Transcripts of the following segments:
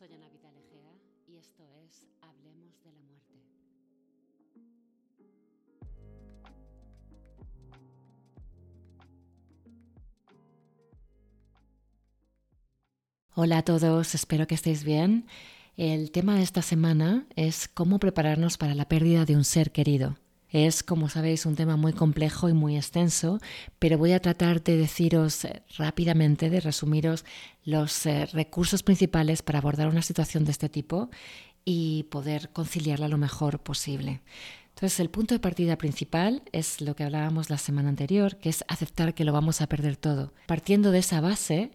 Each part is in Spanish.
Soy Ana Vidal Egea y esto es Hablemos de la muerte. Hola a todos, espero que estéis bien. El tema de esta semana es cómo prepararnos para la pérdida de un ser querido. Es, como sabéis, un tema muy complejo y muy extenso, pero voy a tratar de deciros eh, rápidamente, de resumiros los eh, recursos principales para abordar una situación de este tipo y poder conciliarla lo mejor posible. Entonces, el punto de partida principal es lo que hablábamos la semana anterior, que es aceptar que lo vamos a perder todo. Partiendo de esa base,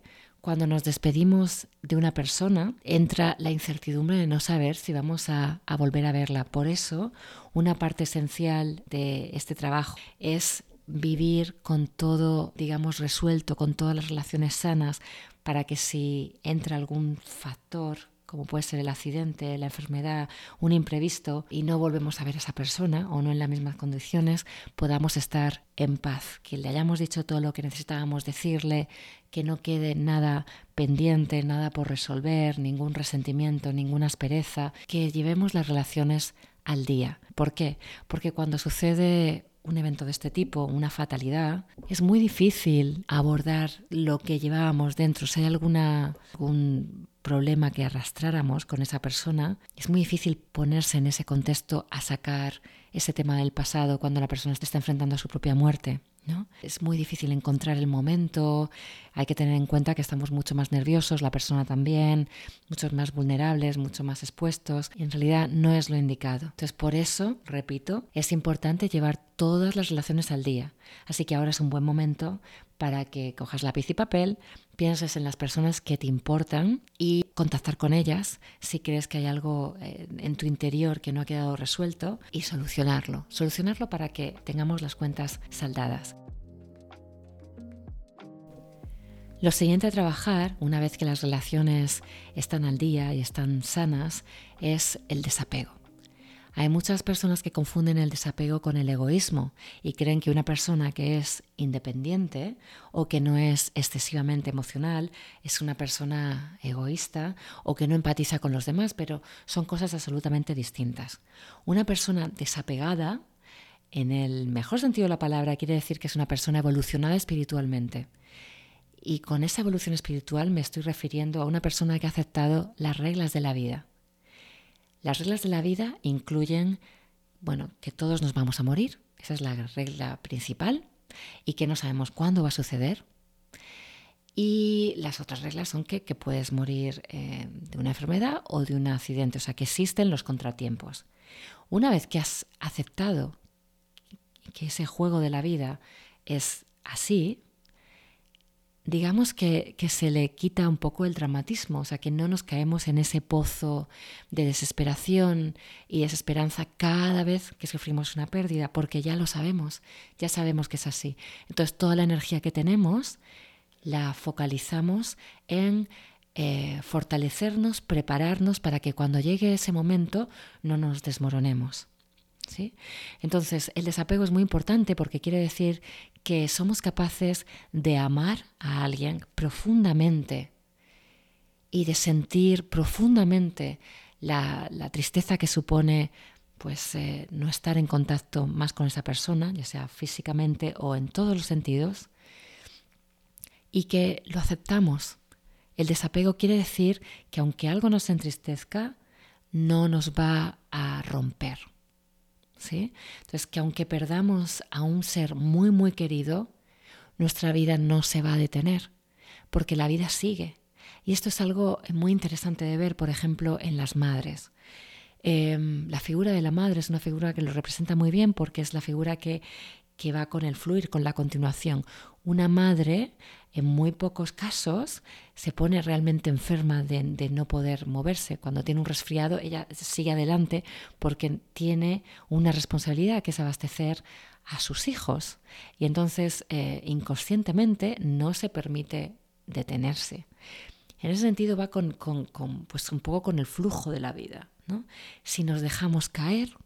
cuando nos despedimos de una persona, entra la incertidumbre de no saber si vamos a, volver a verla. Por eso, una parte esencial de este trabajo es vivir con todo, digamos, resuelto, con todas las relaciones sanas, para que si entra algún factor como puede ser el accidente, la enfermedad, un imprevisto, y no volvemos a ver a esa persona o no en las mismas condiciones, podamos estar en paz, que le hayamos dicho todo lo que necesitábamos decirle, que no quede nada pendiente, nada por resolver, ningún resentimiento, ninguna aspereza, que llevemos las relaciones al día. ¿Por qué? Porque cuando sucede un evento de este tipo, una fatalidad, es muy difícil abordar lo que llevábamos dentro. Si hay alguna, algún problema que arrastráramos con esa persona, es muy difícil ponerse en ese contexto a sacar ese tema del pasado cuando la persona está enfrentando a su propia muerte. ¿no? Es muy difícil encontrar el momento, hay que tener en cuenta que estamos mucho más nerviosos, la persona también, muchos más vulnerables, mucho más expuestos, y en realidad no es lo indicado. Entonces, por eso, repito, es importante llevar todas las relaciones al día. Así que ahora es un buen momento para que cojas lápiz y papel, pienses en las personas que te importan y contactar con ellas si crees que hay algo eh, en tu interior que no ha quedado resuelto y solucionarlo. Solucionarlo para que tengamos las cuentas saldadas. Lo siguiente a trabajar, una vez que las relaciones están al día y están sanas, es el desapego. Hay muchas personas que confunden el desapego con el egoísmo y creen que una persona que es independiente o que no es excesivamente emocional es una persona egoísta o que no empatiza con los demás, pero son cosas absolutamente distintas. Una persona desapegada, en el mejor sentido de la palabra, quiere decir que es una persona evolucionada espiritualmente. Y con esa evolución espiritual me estoy refiriendo a una persona que ha aceptado las reglas de la vida las reglas de la vida incluyen, bueno, que todos nos vamos a morir, esa es la regla principal, y que no sabemos cuándo va a suceder. Y las otras reglas son que, puedes morir eh, de una enfermedad o de un accidente, o sea que existen los contratiempos. Una vez que has aceptado que ese juego de la vida es así, digamos que, se le quita un poco el dramatismo, o sea, que no nos caemos en ese pozo de desesperación y desesperanza cada vez que sufrimos una pérdida, porque ya lo sabemos, ya sabemos que es así. Entonces, toda la energía que tenemos la focalizamos en eh, fortalecernos, prepararnos para que cuando llegue ese momento no nos desmoronemos. Entonces, el desapego es muy importante porque quiere decir que somos capaces de amar a alguien profundamente y de sentir profundamente la, tristeza que supone pues eh, no estar en contacto más con esa persona, ya sea físicamente o en todos los sentidos, y que lo aceptamos. El desapego quiere decir que aunque algo nos entristezca, no nos va a romper. Entonces, que aunque perdamos a un ser muy, muy querido, nuestra vida no se va a detener, porque la vida sigue. Y esto es algo muy interesante de ver, por ejemplo, en las madres. Em, la figura de la madre es una figura que lo representa muy bien porque es la figura que, que va con el fluir, con la continuación. Una madre, en muy pocos casos, se pone realmente enferma de, no poder moverse. Cuando tiene un resfriado, ella sigue adelante porque tiene una responsabilidad que es abastecer a sus hijos. Y entonces, eh, inconscientemente, no se permite detenerse. En ese sentido va con, pues un poco con el flujo de la vida. Si nos dejamos caer,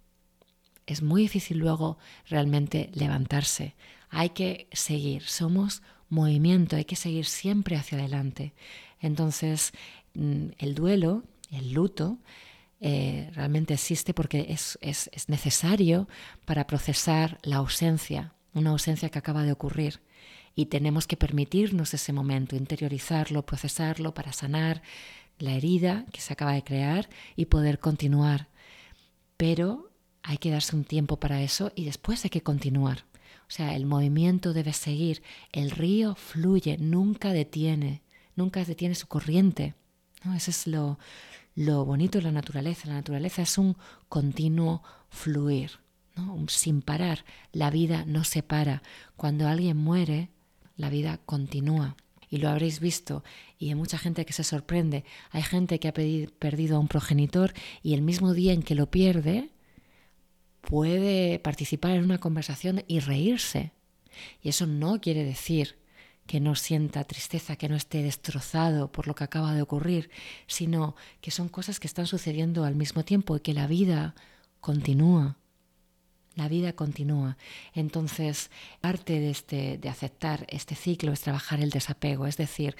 es muy difícil luego realmente levantarse. Hay que seguir, somos movimiento, hay que seguir siempre hacia adelante. Entonces, mm, el duelo el luto, eh, realmente existe porque es, es, es necesario para procesar la ausencia, una ausencia que acaba de ocurrir. Y tenemos que permitirnos ese momento, interiorizarlo, procesarlo para sanar la herida que se acaba de crear y poder continuar. Pero hay que darse un tiempo para eso y después hay que continuar. O sea, el movimiento debe seguir, el río fluye, nunca detiene, nunca detiene su corriente. ¿no? Eso es lo, lo bonito de la naturaleza. La naturaleza es un continuo fluir, sin parar. La vida no se para. Cuando alguien muere, la vida continúa. Y lo habréis visto, y hay mucha gente que se sorprende. Hay gente que ha perdido a un progenitor y el mismo día en que lo pierde, puede participar en una conversación y reírse. Y eso no quiere decir que no sienta tristeza, que no esté destrozado por lo que acaba de ocurrir, sino que son cosas que están sucediendo al mismo tiempo y que la vida continúa. La vida continúa. Entonces, parte de, este, de aceptar este ciclo es trabajar el desapego, es decir,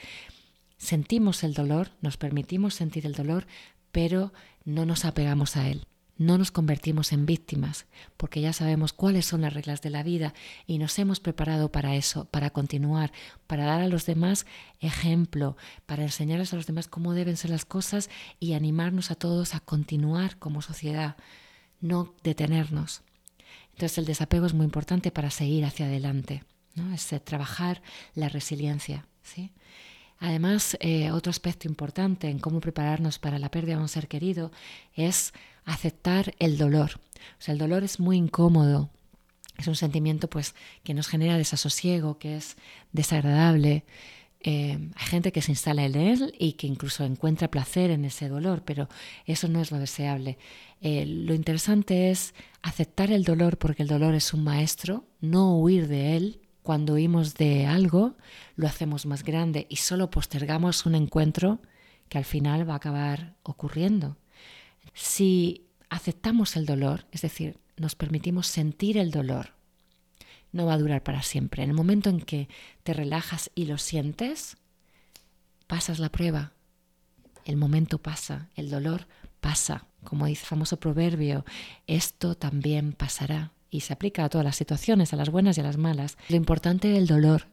sentimos el dolor, nos permitimos sentir el dolor, pero no nos apegamos a él no nos convertimos en víctimas, porque ya sabemos cuáles son las reglas de la vida y nos hemos preparado para eso, para continuar, para dar a los demás ejemplo, para enseñarles a los demás cómo deben ser las cosas y animarnos a todos a continuar como sociedad, no detenernos. Entonces el desapego es muy importante para seguir hacia adelante, ¿no? es trabajar la resiliencia. ¿sí? Además, eh, otro aspecto importante en cómo prepararnos para la pérdida de un ser querido es aceptar el dolor. O sea, el dolor es muy incómodo, es un sentimiento pues que nos genera desasosiego, que es desagradable. Eh, hay gente que se instala en él y que incluso encuentra placer en ese dolor, pero eso no es lo deseable. Eh, lo interesante es aceptar el dolor porque el dolor es un maestro, no huir de él. Cuando huimos de algo, lo hacemos más grande y solo postergamos un encuentro que al final va a acabar ocurriendo. Si aceptamos el dolor, es decir, nos permitimos sentir el dolor, no va a durar para siempre. En el momento en que te relajas y lo sientes, pasas la prueba. El momento pasa, el dolor pasa. Como dice el famoso proverbio, esto también pasará. Y se aplica a todas las situaciones, a las buenas y a las malas. Lo importante del dolor,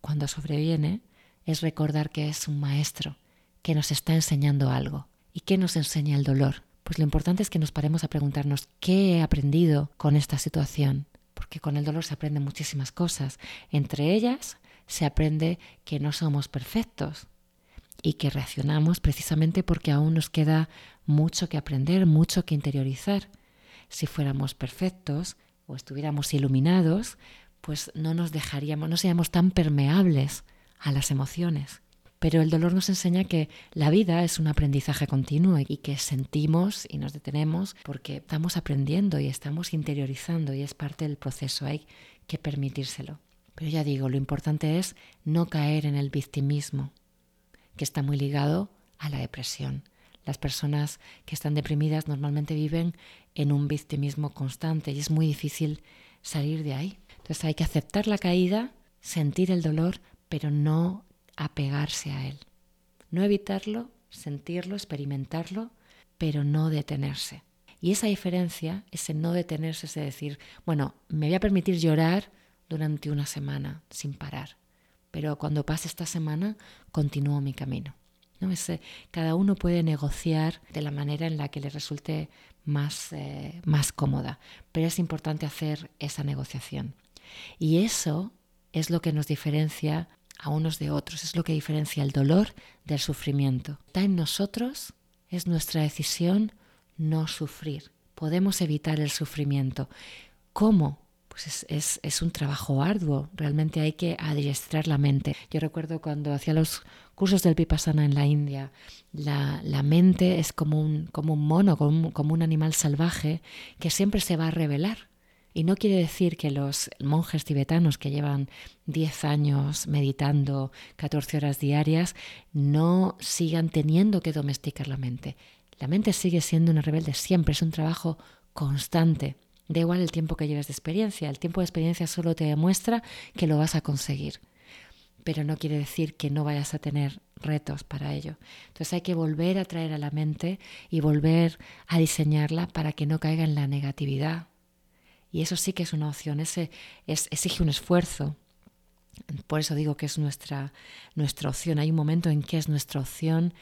cuando sobreviene, es recordar que es un maestro, que nos está enseñando algo. ¿Y qué nos enseña el dolor? pues lo importante es que nos paremos a preguntarnos qué he aprendido con esta situación, porque con el dolor se aprenden muchísimas cosas. Entre ellas se aprende que no somos perfectos y que reaccionamos precisamente porque aún nos queda mucho que aprender, mucho que interiorizar. Si fuéramos perfectos o estuviéramos iluminados, pues no nos dejaríamos, no seríamos tan permeables a las emociones. Pero el dolor nos enseña que la vida es un aprendizaje continuo y que sentimos y nos detenemos porque estamos aprendiendo y estamos interiorizando y es parte del proceso. Hay que permitírselo. Pero ya digo, lo importante es no caer en el victimismo, que está muy ligado a la depresión. Las personas que están deprimidas normalmente viven en un victimismo constante y es muy difícil salir de ahí. Entonces hay que aceptar la caída, sentir el dolor, pero no apegarse a él. No evitarlo, sentirlo, experimentarlo, pero no detenerse. Y esa diferencia, ese no detenerse, es decir, bueno, me voy a permitir llorar durante una semana sin parar, pero cuando pase esta semana continúo mi camino. Cada uno puede negociar de la manera en la que le resulte más, eh, más cómoda, pero es importante hacer esa negociación. Y eso es lo que nos diferencia a unos de otros. Es lo que diferencia el dolor del sufrimiento. Está en nosotros, es nuestra decisión no sufrir. Podemos evitar el sufrimiento. ¿Cómo? Pues es, un trabajo arduo, realmente hay que adiestrar la mente. Yo recuerdo cuando hacía los cursos del Vipassana en la India, la, mente es como un, como un mono, como un animal salvaje que siempre se va a rebelar y no quiere decir que los monjes tibetanos que llevan 10 años meditando 14 horas diarias no sigan teniendo que domesticar la mente. La mente sigue siendo una rebelde siempre, es un trabajo constante. Da igual el tiempo que lleves de experiencia, el tiempo de experiencia solo te demuestra que lo vas a conseguir. pero no quiere decir que no vayas a tener retos para ello. Entonces hay que volver a traer a la mente y volver a diseñarla para que no caiga en la negatividad. Y eso sí que es una opción, ese es, exige un esfuerzo. Por eso digo que es nuestra, nuestra opción. Hay un momento en que es nuestra opción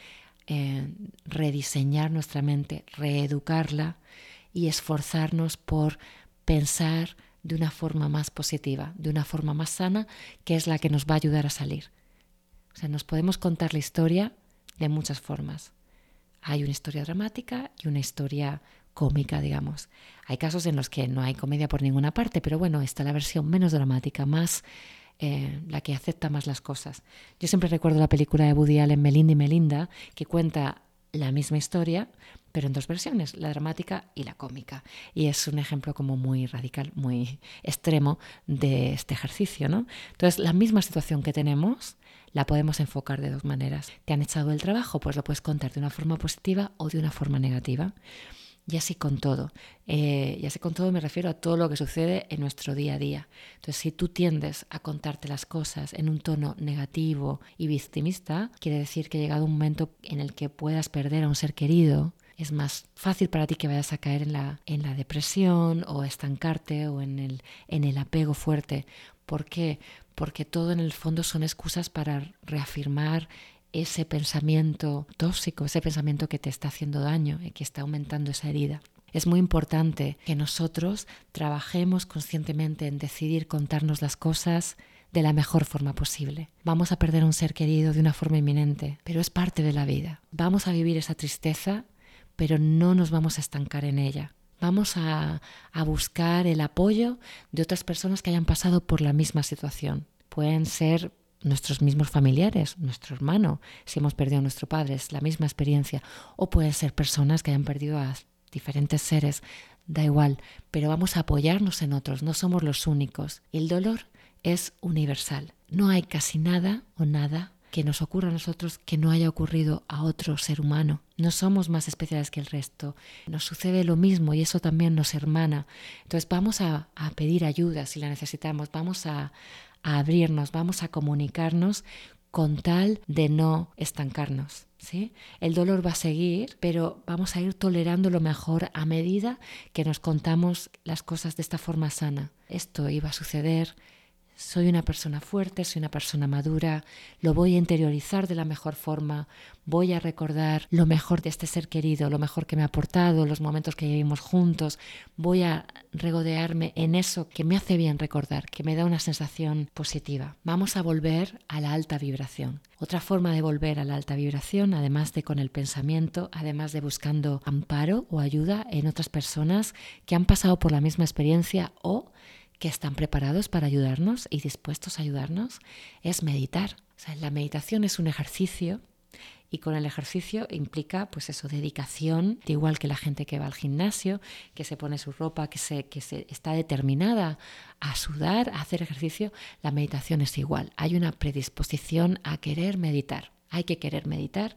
eh, rediseñar nuestra mente, reeducarla y esforzarnos por pensar de una forma más positiva, de una forma más sana, que es la que nos va a ayudar a salir. O sea, nos podemos contar la historia de muchas formas. Hay una historia dramática y una historia cómica, digamos. Hay casos en los que no hay comedia por ninguna parte, pero bueno, está la versión menos dramática, más eh, la que acepta más las cosas. Yo siempre recuerdo la película de Woody Allen, Melinda y Melinda, que cuenta la misma historia, pero en dos versiones, la dramática y la cómica. Y es un ejemplo como muy radical, muy extremo de este ejercicio, ¿no? Entonces, la misma situación que tenemos la podemos enfocar de dos maneras. ¿Te han echado el trabajo? Pues lo puedes contar de una forma positiva o de una forma negativa. Y así con todo. Eh, y así con todo me refiero a todo lo que sucede en nuestro día a día. Entonces, si tú tiendes a contarte las cosas en un tono negativo y victimista, quiere decir que ha llegado un momento en el que puedas perder a un ser querido. Es más fácil para ti que vayas a caer en la, en la depresión o estancarte o en el, en el apego fuerte. ¿Por qué? Porque todo en el fondo son excusas para reafirmar ese pensamiento tóxico, ese pensamiento que te está haciendo daño y que está aumentando esa herida. Es muy importante que nosotros trabajemos conscientemente en decidir contarnos las cosas de la mejor forma posible. Vamos a perder a un ser querido de una forma inminente, pero es parte de la vida. Vamos a vivir esa tristeza, pero no nos vamos a estancar en ella. Vamos a, a buscar el apoyo de otras personas que hayan pasado por la misma situación. Pueden ser nuestros mismos familiares, nuestro hermano, si hemos perdido a nuestro padre, es la misma experiencia. O pueden ser personas que hayan perdido a diferentes seres, da igual, pero vamos a apoyarnos en otros, no somos los únicos. El dolor es universal. No hay casi nada o nada que nos ocurra a nosotros que no haya ocurrido a otro ser humano. No somos más especiales que el resto. Nos sucede lo mismo y eso también nos hermana. Entonces vamos a, a pedir ayuda si la necesitamos, vamos a, a abrirnos, vamos a comunicarnos con tal de no estancarnos. ¿sí? El dolor va a seguir, pero vamos a ir tolerando lo mejor a medida que nos contamos las cosas de esta forma sana. Esto iba a suceder, soy una persona fuerte, soy una persona madura, lo voy a interiorizar de la mejor forma, voy a recordar lo mejor de este ser querido, lo mejor que me ha aportado, los momentos que vivimos juntos, voy a regodearme en eso que me hace bien recordar, que me da una sensación positiva. Vamos a volver a la alta vibración. Otra forma de volver a la alta vibración, además de con el pensamiento, además de buscando amparo o ayuda en otras personas que han pasado por la misma experiencia o que están preparados para ayudarnos y dispuestos a ayudarnos, es meditar. O sea, la meditación es un ejercicio y con el ejercicio implica pues eso dedicación igual que la gente que va al gimnasio que se pone su ropa que se que se está determinada a sudar a hacer ejercicio la meditación es igual. Hay una predisposición a querer meditar. Hay que querer meditar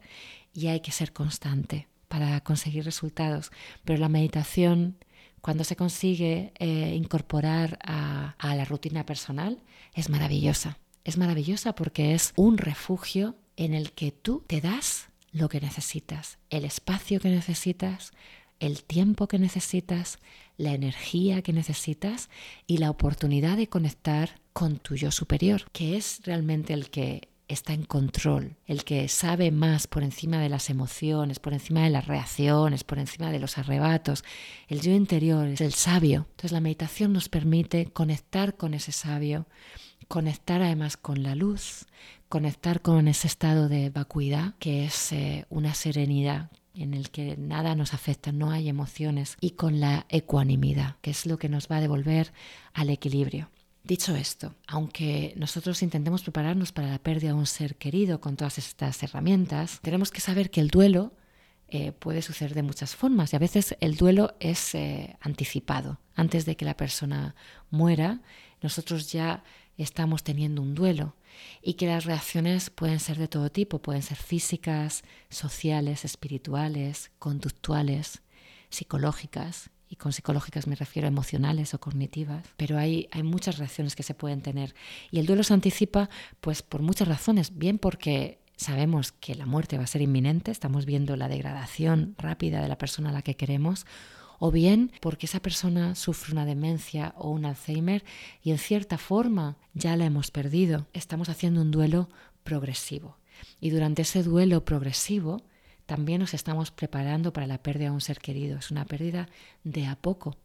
y hay que ser constante para conseguir resultados. Pero la meditación cuando se consigue eh, incorporar a, a la rutina personal, es maravillosa. Es maravillosa porque es un refugio en el que tú te das lo que necesitas, el espacio que necesitas, el tiempo que necesitas, la energía que necesitas y la oportunidad de conectar con tu yo superior, que es realmente el que está en control, el que sabe más por encima de las emociones, por encima de las reacciones, por encima de los arrebatos. El yo interior es el sabio. Entonces la meditación nos permite conectar con ese sabio, conectar además con la luz, conectar con ese estado de vacuidad que es eh, una serenidad en el que nada nos afecta, no hay emociones, y con la ecuanimidad, que es lo que nos va a devolver al equilibrio. Dicho esto, aunque nosotros intentemos prepararnos para la pérdida de un ser querido con todas estas herramientas, tenemos que saber que el duelo eh, puede suceder de muchas formas y a veces el duelo es eh, anticipado. Antes de que la persona muera, nosotros ya estamos teniendo un duelo y que las reacciones pueden ser de todo tipo, pueden ser físicas, sociales, espirituales, conductuales, psicológicas y con psicológicas me refiero a emocionales o cognitivas, pero hay, hay muchas reacciones que se pueden tener. Y el duelo se anticipa pues por muchas razones, bien porque sabemos que la muerte va a ser inminente, estamos viendo la degradación rápida de la persona a la que queremos, o bien porque esa persona sufre una demencia o un Alzheimer y en cierta forma ya la hemos perdido. Estamos haciendo un duelo progresivo. Y durante ese duelo progresivo también nos estamos preparando para la pérdida de un ser querido. Es una pérdida de a poco.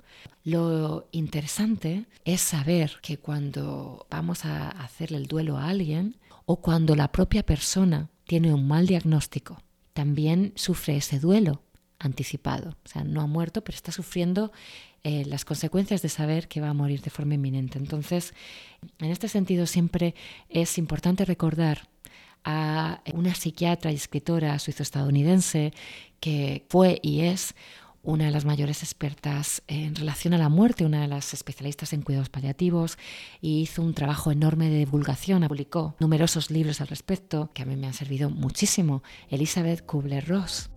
Lo interesante es saber que cuando vamos a hacerle el duelo a alguien o cuando la propia persona tiene un mal diagnóstico, también sufre ese duelo anticipado. O sea, no ha muerto, pero está sufriendo eh, las consecuencias de saber que va a morir de forma inminente. Entonces, en este sentido, siempre es importante recordar a una psiquiatra y escritora suizo-estadounidense que fue y es una de las mayores expertas en relación a la muerte, una de las especialistas en cuidados paliativos, y hizo un trabajo enorme de divulgación, publicó numerosos libros al respecto que a mí me han servido muchísimo. Elizabeth Kubler-Ross.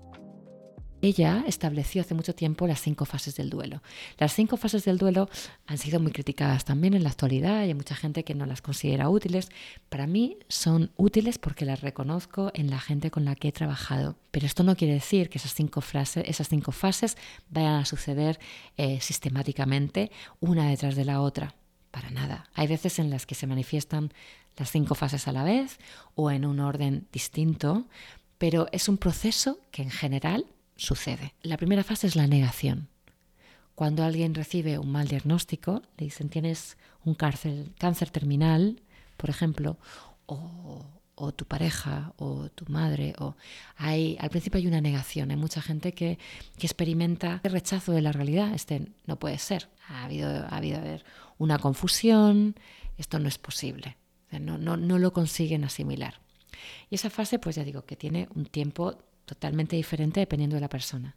Ella estableció hace mucho tiempo las cinco fases del duelo. Las cinco fases del duelo han sido muy criticadas también en la actualidad y hay mucha gente que no las considera útiles. Para mí son útiles porque las reconozco en la gente con la que he trabajado. Pero esto no quiere decir que esas cinco, frases, esas cinco fases vayan a suceder eh, sistemáticamente una detrás de la otra. Para nada. Hay veces en las que se manifiestan las cinco fases a la vez o en un orden distinto, pero es un proceso que en general sucede. La primera fase es la negación. Cuando alguien recibe un mal diagnóstico, le dicen tienes un cáncer, terminal, por ejemplo, o, tu pareja o tu madre, o hay, al principio hay una negación, hay mucha gente que, experimenta el rechazo de la realidad, este no puede ser, ha habido, ha habido una confusión, esto no es posible, no, no, no lo consiguen asimilar. Y esa fase, pues ya digo, que tiene un tiempo totalmente diferente dependiendo de la persona.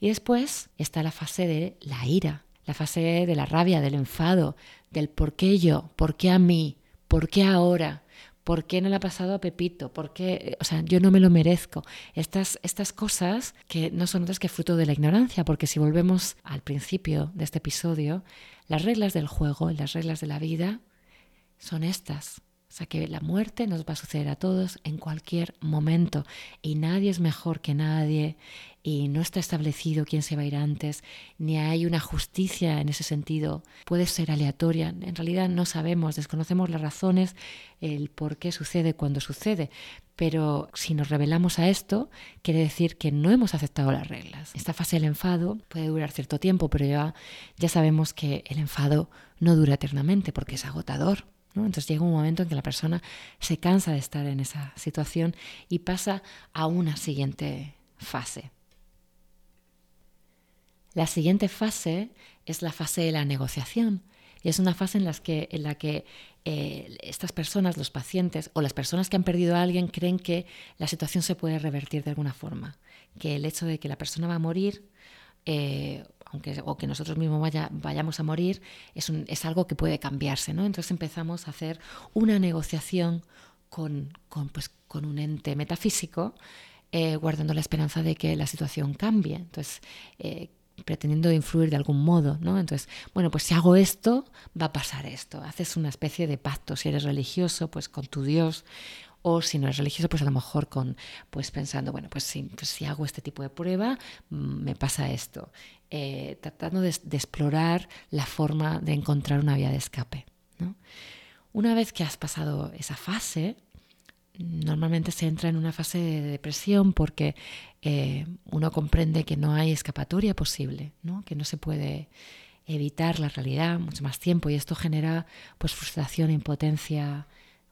Y después está la fase de la ira, la fase de la rabia, del enfado, del por qué yo, por qué a mí, por qué ahora, por qué no le ha pasado a Pepito, por qué, o sea, yo no me lo merezco. Estas, estas cosas que no son otras que fruto de la ignorancia, porque si volvemos al principio de este episodio, las reglas del juego y las reglas de la vida son estas. O sea que la muerte nos va a suceder a todos en cualquier momento y nadie es mejor que nadie y no está establecido quién se va a ir antes, ni hay una justicia en ese sentido. Puede ser aleatoria, en realidad no sabemos, desconocemos las razones, el por qué sucede cuando sucede, pero si nos revelamos a esto, quiere decir que no hemos aceptado las reglas. Esta fase del enfado puede durar cierto tiempo, pero ya, ya sabemos que el enfado no dura eternamente porque es agotador. Entonces llega un momento en que la persona se cansa de estar en esa situación y pasa a una siguiente fase. La siguiente fase es la fase de la negociación. Y es una fase en, que, en la que eh, estas personas, los pacientes o las personas que han perdido a alguien creen que la situación se puede revertir de alguna forma, que el hecho de que la persona va a morir eh, aunque, o que nosotros mismos vaya, vayamos a morir, es, algo que puede cambiarse. ¿no? Entonces empezamos a hacer una negociación con, pues, un ente metafísico, eh, guardando la esperanza de que la situación cambie. Entonces, eh, pretendiendo influir de algún modo, ¿no? Entonces, bueno, pues si hago esto, va a pasar esto. Haces una especie de pacto. Si eres religioso, pues con tu Dios o si no es religioso, pues a lo mejor con, pues pensando, bueno, pues si, pues hago este tipo de prueba, mm, me pasa esto. Eh, tratando de, explorar la forma de encontrar una vía de escape. Una vez que has pasado esa fase, normalmente se entra en una fase de depresión porque eh, uno comprende que no hay escapatoria posible, ¿no? que no se puede evitar la realidad mucho más tiempo y esto genera pues frustración, impotencia,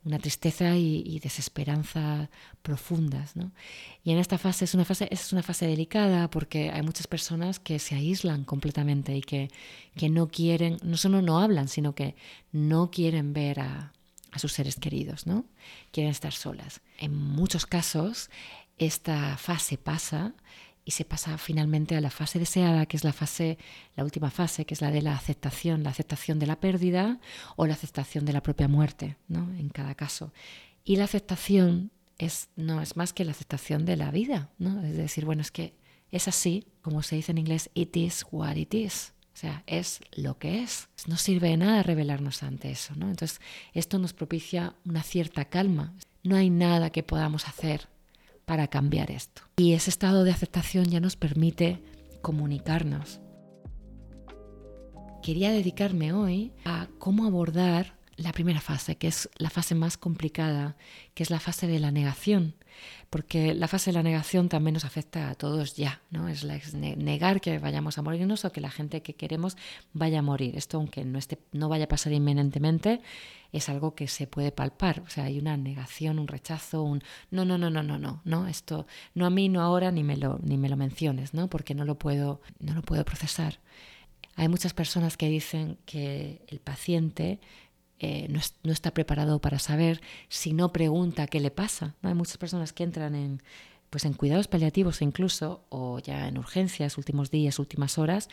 una tristeza y, desesperanza profundas. ¿no? Y en esta fase es una fase, es una fase delicada porque hay muchas personas que se aíslan completamente y que, que no quieren, no solo no hablan, sino que no quieren ver a, a sus seres queridos, ¿no? quieren estar solas. En muchos casos esta fase pasa y se pasa finalmente a la fase deseada, que es la fase, la última fase, que es la de la aceptación, la aceptación de la pérdida o la aceptación de la propia muerte, ¿no? En cada caso. Y la aceptación es, no es más que la aceptación de la vida, ¿no? Es decir, bueno, es que es así, como se dice en inglés, it is what it is. O sea, es lo que es. No sirve de nada revelarnos ante eso, ¿no? Entonces, esto nos propicia una cierta calma. No hay nada que podamos hacer para cambiar esto. Y ese estado de aceptación ya nos permite comunicarnos. Quería dedicarme hoy a cómo abordar la primera fase, que es la fase más complicada, que es la fase de la negación, porque la fase de la negación también nos afecta a todos ya, ¿no? Es, negar que vayamos a morirnos o que la gente que queremos vaya a morir. Esto, aunque no, esté, no vaya a pasar inminentemente, es algo que se puede palpar. O sea, hay una negación, un rechazo, un no, no, no, no, no, no, no, esto no a mí, no ahora, ni me lo, ni me lo menciones, ¿no? Porque no lo puedo, no lo puedo procesar. Hay muchas personas que dicen que el paciente eh, no, está preparado para saber si no pregunta qué le pasa. Hay muchas personas que entran en, pues en cuidados paliativos incluso, o ya en urgencias, últimos días, últimas horas,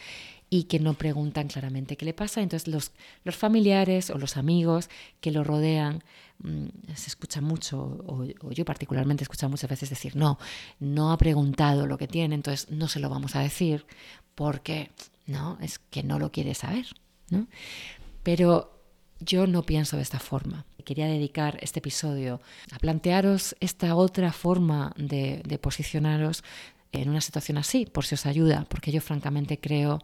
y que no preguntan claramente qué le pasa. Entonces los, los familiares o los amigos que lo rodean mm, se escucha mucho, o, yo particularmente escucho muchas veces decir, no, no ha preguntado lo que tiene, entonces no se lo vamos a decir porque no, es que no lo quiere saber. ¿no? Pero yo no pienso de esta forma. Quería dedicar este episodio a plantearos esta otra forma de, posicionaros en una situación así, por si os ayuda, porque yo francamente creo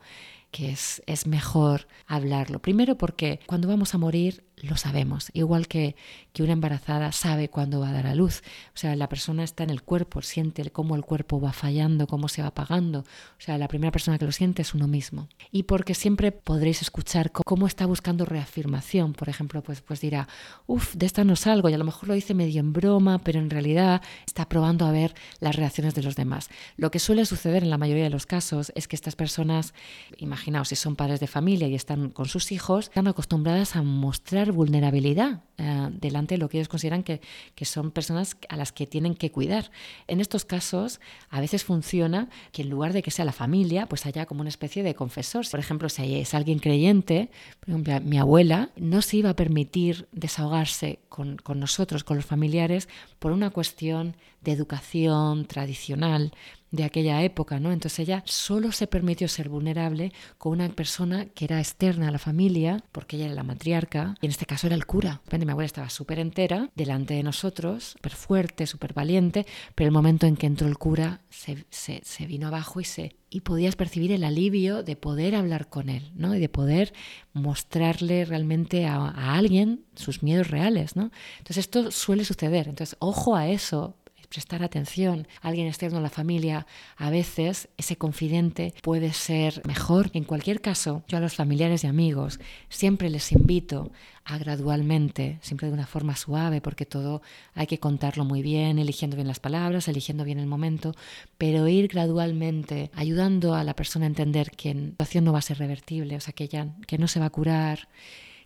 que es, mejor hablarlo. Primero porque cuando vamos a morir lo sabemos, igual que, que una embarazada sabe cuándo va a dar a luz. O sea, la persona está en el cuerpo, siente cómo el cuerpo va fallando, cómo se va apagando. O sea, la primera persona que lo siente es uno mismo. Y porque siempre podréis escuchar cómo está buscando reafirmación. Por ejemplo, pues, pues dirá, uff, de esta no salgo, y a lo mejor lo dice medio en broma, pero en realidad está probando a ver las reacciones de los demás. Lo que suele suceder en la mayoría de los casos es que estas personas, imaginaos si son padres de familia y están con sus hijos, están acostumbradas a mostrar vulnerabilidad eh, delante de lo que ellos consideran que, que, son personas a las que tienen que cuidar. En estos casos, a veces funciona que en lugar de que sea la familia, pues haya como una especie de confesor. Por ejemplo, si es alguien creyente, por ejemplo, mi abuela no se iba a permitir desahogarse con, con nosotros, con los familiares, por una cuestión de educación tradicional de aquella época, ¿no? Entonces ella solo se permitió ser vulnerable con una persona que era externa a la familia, porque ella era la matriarca, y en este caso era el cura. Mi abuela estaba súper entera delante de nosotros, súper fuerte, súper valiente, pero el momento en que entró el cura se, se, vino abajo y se y podías percibir el alivio de poder hablar con él, ¿no? Y de poder mostrarle realmente a, a alguien sus miedos reales, ¿no? Entonces esto suele suceder. Entonces, ojo a eso, prestar atención a alguien externo a la familia, a veces ese confidente puede ser mejor. En cualquier caso, yo a los familiares y amigos siempre les invito a gradualmente, siempre de una forma suave, porque todo hay que contarlo muy bien, eligiendo bien las palabras, eligiendo bien el momento, pero ir gradualmente ayudando a la persona a entender que la situación no va a ser revertible, o sea, que, ya, que no se va a curar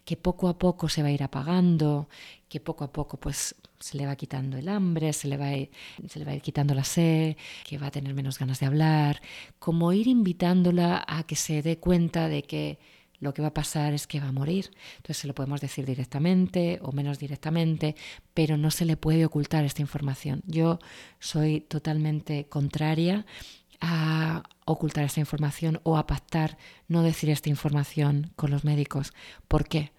que poco a poco se va a ir apagando, que poco a poco pues se le va quitando el hambre, se le va se le va a ir quitando la sed, que va a tener menos ganas de hablar, como ir invitándola a que se dé cuenta de que lo que va a pasar es que va a morir. Entonces se lo podemos decir directamente o menos directamente, pero no se le puede ocultar esta información. Yo soy totalmente contraria a ocultar esta información o a pactar no decir esta información con los médicos. ¿Por qué?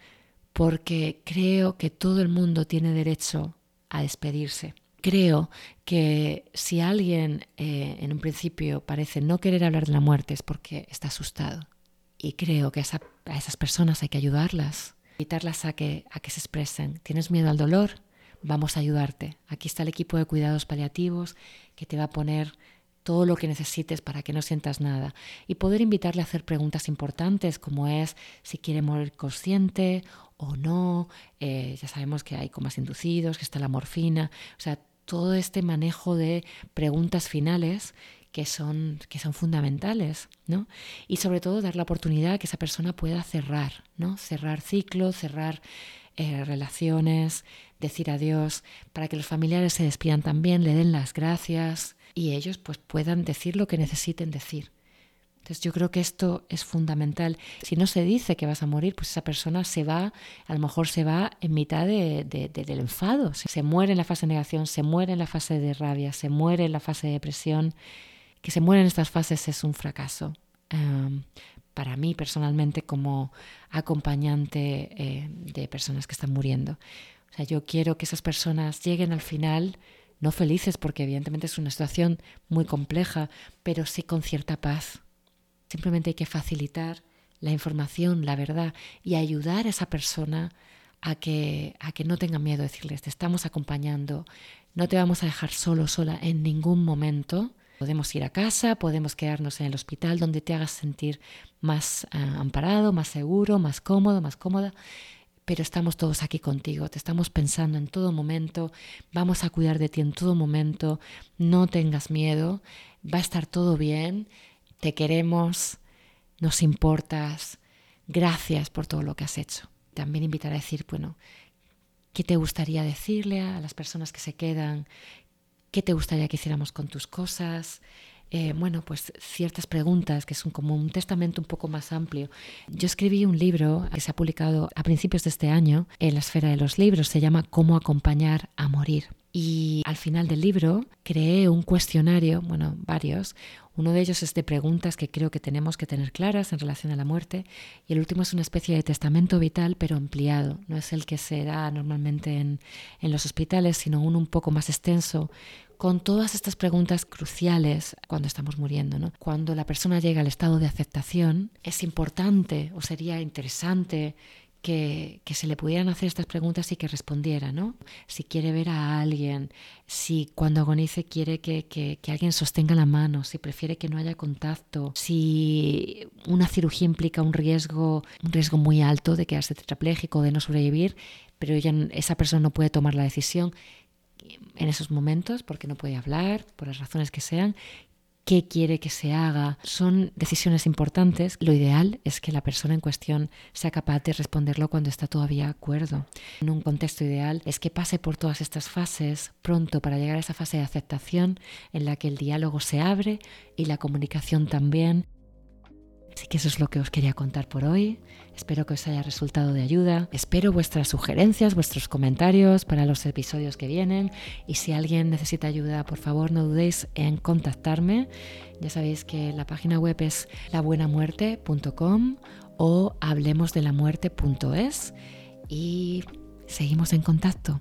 Porque creo que todo el mundo tiene derecho a despedirse. Creo que si alguien eh, en un principio parece no querer hablar de la muerte es porque está asustado. Y creo que a esas personas hay que ayudarlas, invitarlas a que, a que se expresen. ¿Tienes miedo al dolor? Vamos a ayudarte. Aquí está el equipo de cuidados paliativos que te va a poner todo lo que necesites para que no sientas nada y poder invitarle a hacer preguntas importantes como es si quiere morir consciente o no, eh, ya sabemos que hay comas inducidos, que está la morfina, o sea, todo este manejo de preguntas finales que son, que son fundamentales, ¿no? Y sobre todo dar la oportunidad que esa persona pueda cerrar, ¿no? Cerrar ciclos, cerrar eh, relaciones, decir adiós, para que los familiares se despidan también, le den las gracias, y ellos pues puedan decir lo que necesiten decir. Entonces yo creo que esto es fundamental. Si no se dice que vas a morir, pues esa persona se va, a lo mejor se va en mitad de, del enfado. Se muere en la fase de negación, se muere en la fase de rabia, se muere en la fase de depresión. Que se muere en estas fases es un fracaso. para mí personalmente como acompañante eh, de personas que están muriendo. O sea, yo quiero que esas personas lleguen al final no felices porque evidentemente es una situación muy compleja, pero sí con cierta paz. Simplemente hay que facilitar la información, la verdad y ayudar a esa persona a que, a que no tenga miedo, decirles, te estamos acompañando, no te vamos a dejar solo, sola en ningún momento. Podemos ir a casa, podemos quedarnos en el hospital donde te hagas sentir más eh, amparado, más seguro, más cómodo, más cómoda, pero estamos todos aquí contigo, te estamos pensando en todo momento, vamos a cuidar de ti en todo momento, no tengas miedo, va a estar todo bien, te queremos, nos importas, gracias por todo lo que has hecho. También invitar a decir, bueno, ¿qué te gustaría decirle a las personas que se quedan? ¿Qué te gustaría que hiciéramos con tus cosas? Eh, bueno, pues ciertas preguntas que son como un testamento un poco más amplio. Yo escribí un libro que se ha publicado a principios de este año en la esfera de los libros, se llama Cómo acompañar a morir. Y al final del libro creé un cuestionario, bueno, varios. Uno de ellos es de preguntas que creo que tenemos que tener claras en relación a la muerte. Y el último es una especie de testamento vital, pero ampliado. No es el que se da normalmente en, en los hospitales, sino uno un poco más extenso, con todas estas preguntas cruciales cuando estamos muriendo. ¿no? Cuando la persona llega al estado de aceptación, es importante o sería interesante que, se le pudieran hacer estas preguntas y que respondiera, ¿no? Si quiere ver a alguien, si cuando agonice quiere que, que, alguien sostenga la mano, si prefiere que no haya contacto, si una cirugía implica un riesgo, un riesgo muy alto de quedarse tetrapléjico, de no sobrevivir, pero esa persona no puede tomar la decisión en esos momentos porque no puede hablar, por las razones que sean, qué quiere que se haga. Son decisiones importantes. Lo ideal es que la persona en cuestión sea capaz de responderlo cuando está todavía acuerdo. En un contexto ideal es que pase por todas estas fases pronto para llegar a esa fase de aceptación en la que el diálogo se abre y la comunicación también Así que eso es lo que os quería contar por hoy. Espero que os haya resultado de ayuda. Espero vuestras sugerencias, vuestros comentarios para los episodios que vienen. Y si alguien necesita ayuda, por favor no dudéis en contactarme. Ya sabéis que la página web es labuenamuerte.com o hablemosdelamuerte.es y seguimos en contacto.